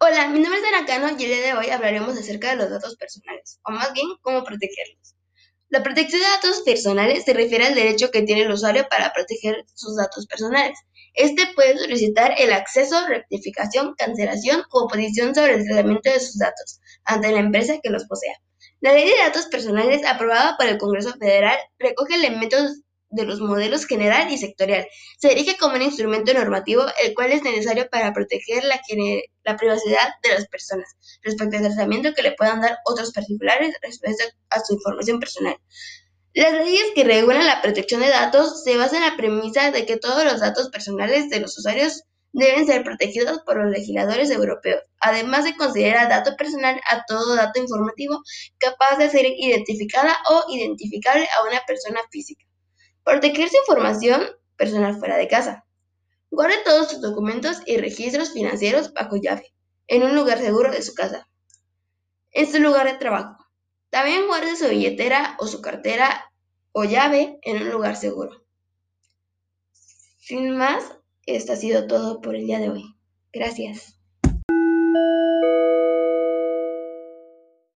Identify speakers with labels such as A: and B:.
A: Hola, mi nombre es Aracano y el día de hoy hablaremos acerca de los datos personales, o más bien cómo protegerlos. La protección de datos personales se refiere al derecho que tiene el usuario para proteger sus datos personales. Este puede solicitar el acceso, rectificación, cancelación o oposición sobre el tratamiento de sus datos ante la empresa que los posea. La Ley de Datos Personales, aprobada por el Congreso Federal, recoge elementos de los modelos general y sectorial. Se dirige como un instrumento normativo el cual es necesario para proteger la, la privacidad de las personas respecto al tratamiento que le puedan dar otros particulares respecto a su información personal. Las leyes que regulan la protección de datos se basan en la premisa de que todos los datos personales de los usuarios deben ser protegidos por los legisladores europeos, además de considerar dato personal a todo dato informativo capaz de ser identificada o identificable a una persona física. Proteger su información personal fuera de casa. Guarde todos sus documentos y registros financieros bajo llave, en un lugar seguro de su casa, en su lugar de trabajo. También guarde su billetera o su cartera o llave en un lugar seguro. Sin más, esto ha sido todo por el día de hoy. Gracias.